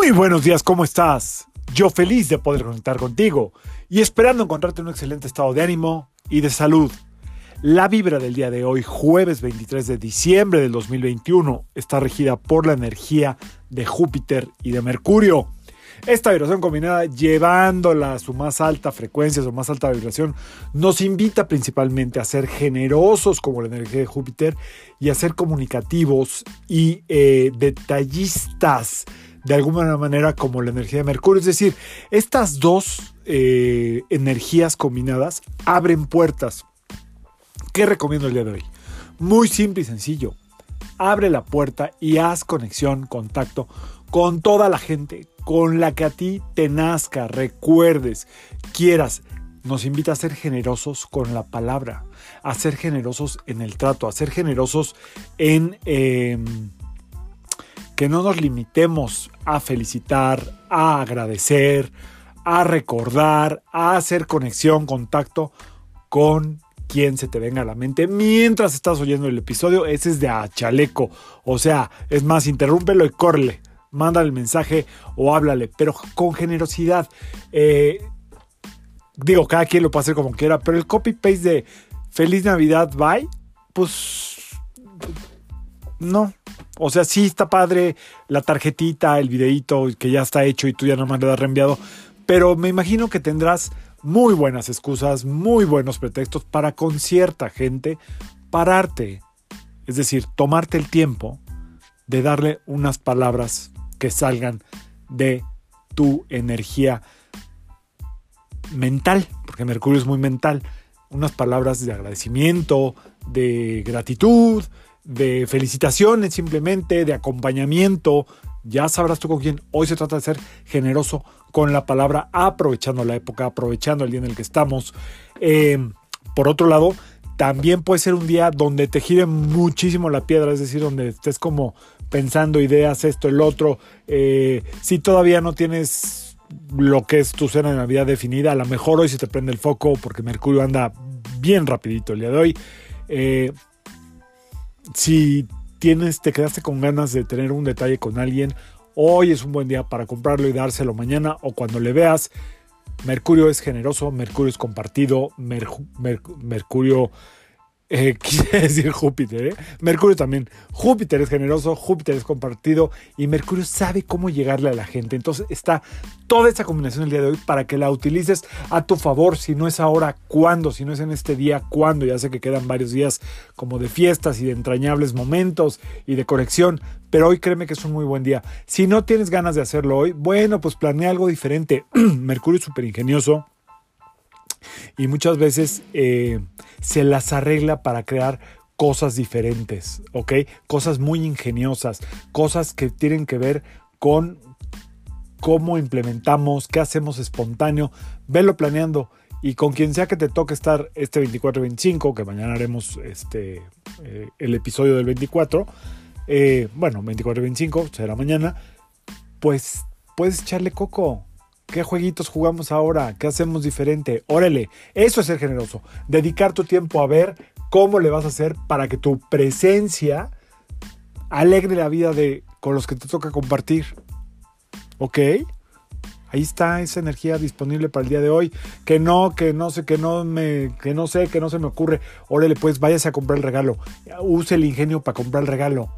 Muy buenos días, ¿cómo estás? Yo feliz de poder conectar contigo y esperando encontrarte en un excelente estado de ánimo y de salud. La vibra del día de hoy, jueves 23 de diciembre del 2021, está regida por la energía de Júpiter y de Mercurio. Esta vibración combinada, llevándola a su más alta frecuencia, su más alta vibración, nos invita principalmente a ser generosos como la energía de Júpiter y a ser comunicativos y eh, detallistas de alguna manera como la energía de Mercurio. Es decir, estas dos eh, energías combinadas abren puertas. ¿Qué recomiendo el día de hoy? Muy simple y sencillo. Abre la puerta y haz conexión, contacto con toda la gente, con la que a ti te nazca, recuerdes, quieras. Nos invita a ser generosos con la palabra, a ser generosos en el trato, a ser generosos en... Em, que no nos limitemos a felicitar, a agradecer, a recordar, a hacer conexión, contacto con quien se te venga a la mente mientras estás oyendo el episodio. Ese es de a chaleco. O sea, es más, interrúmpelo y corle. Mándale el mensaje o háblale, pero con generosidad. Eh, digo, cada quien lo puede hacer como quiera, pero el copy-paste de Feliz Navidad, bye, pues no, o sea, sí está padre la tarjetita, el videíto que ya está hecho y tú ya nomás le das reenviado. Pero me imagino que tendrás muy buenas excusas, muy buenos pretextos para con cierta gente pararte. Es decir, tomarte el tiempo de darle unas palabras que salgan de tu energía mental, porque Mercurio es muy mental. Unas palabras de agradecimiento, de gratitud, de felicitaciones simplemente, de acompañamiento. Ya sabrás tú con quién. Hoy se trata de ser generoso con la palabra, aprovechando la época, aprovechando el día en el que estamos. Eh, por otro lado, también puede ser un día donde te gire muchísimo la piedra, es decir, donde estés como pensando ideas, esto, el otro. Eh, si todavía no tienes lo que es tu cena de Navidad definida, a lo mejor hoy se te prende el foco porque Mercurio anda bien rapidito el día de hoy. Eh, si tienes, te quedaste con ganas de tener un detalle con alguien, hoy es un buen día para comprarlo y dárselo mañana o cuando le veas. Mercurio es generoso, Mercurio es compartido, Mercurio eh, quise decir Júpiter, ¿eh? Mercurio también. Júpiter es generoso, Júpiter es compartido y Mercurio sabe cómo llegarle a la gente. Entonces está toda esa combinación el día de hoy para que la utilices a tu favor. Si no es ahora, ¿cuándo? Si no es en este día, ¿cuándo? Ya sé que quedan varios días como de fiestas y de entrañables momentos y de conexión, pero hoy créeme que es un muy buen día. Si no tienes ganas de hacerlo hoy, bueno, pues planea algo diferente. Mercurio es súper ingenioso y muchas veces eh, se las arregla para crear cosas diferentes, ¿ok? Cosas muy ingeniosas, cosas que tienen que ver con cómo implementamos, qué hacemos espontáneo, velo planeando y con quien sea que te toque estar este 24-25, que mañana haremos este, eh, el episodio del 24, eh, bueno, 24-25 será mañana, pues puedes echarle coco, ¿Qué jueguitos jugamos ahora? ¿Qué hacemos diferente? Órale, eso es ser generoso. Dedicar tu tiempo a ver cómo le vas a hacer para que tu presencia alegre la vida de con los que te toca compartir. ¿Ok? Ahí está esa energía disponible para el día de hoy. Que no, que no sé, que no me, que no sé, que no se me ocurre. Órale, pues váyase a comprar el regalo. Use el ingenio para comprar el regalo.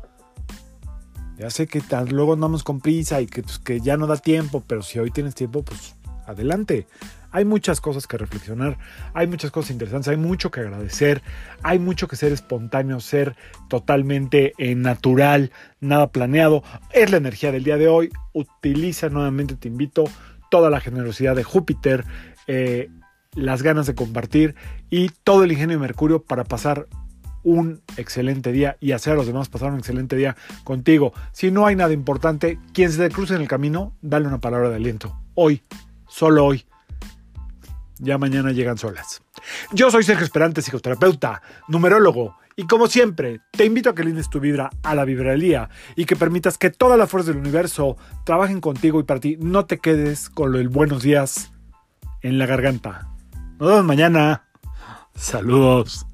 Ya sé que luego andamos con prisa y que, pues, que ya no da tiempo, pero si hoy tienes tiempo, pues adelante. Hay muchas cosas que reflexionar, hay muchas cosas interesantes, hay mucho que agradecer, hay mucho que ser espontáneo, ser totalmente eh, natural, nada planeado. Es la energía del día de hoy. Utiliza nuevamente, te invito, toda la generosidad de Júpiter, eh, las ganas de compartir y todo el ingenio de Mercurio para pasar un excelente día y hacer a los demás pasar un excelente día contigo. Si no hay nada importante, quien se te cruce en el camino, dale una palabra de aliento. Hoy, solo hoy. Ya mañana llegan solas. Yo soy Sergio Esperante, psicoterapeuta, numerólogo, y como siempre, te invito a que lindes tu vibra a la vibralía y que permitas que todas las fuerzas del universo trabajen contigo y para ti no te quedes con del buenos días en la garganta. Nos vemos mañana. Saludos.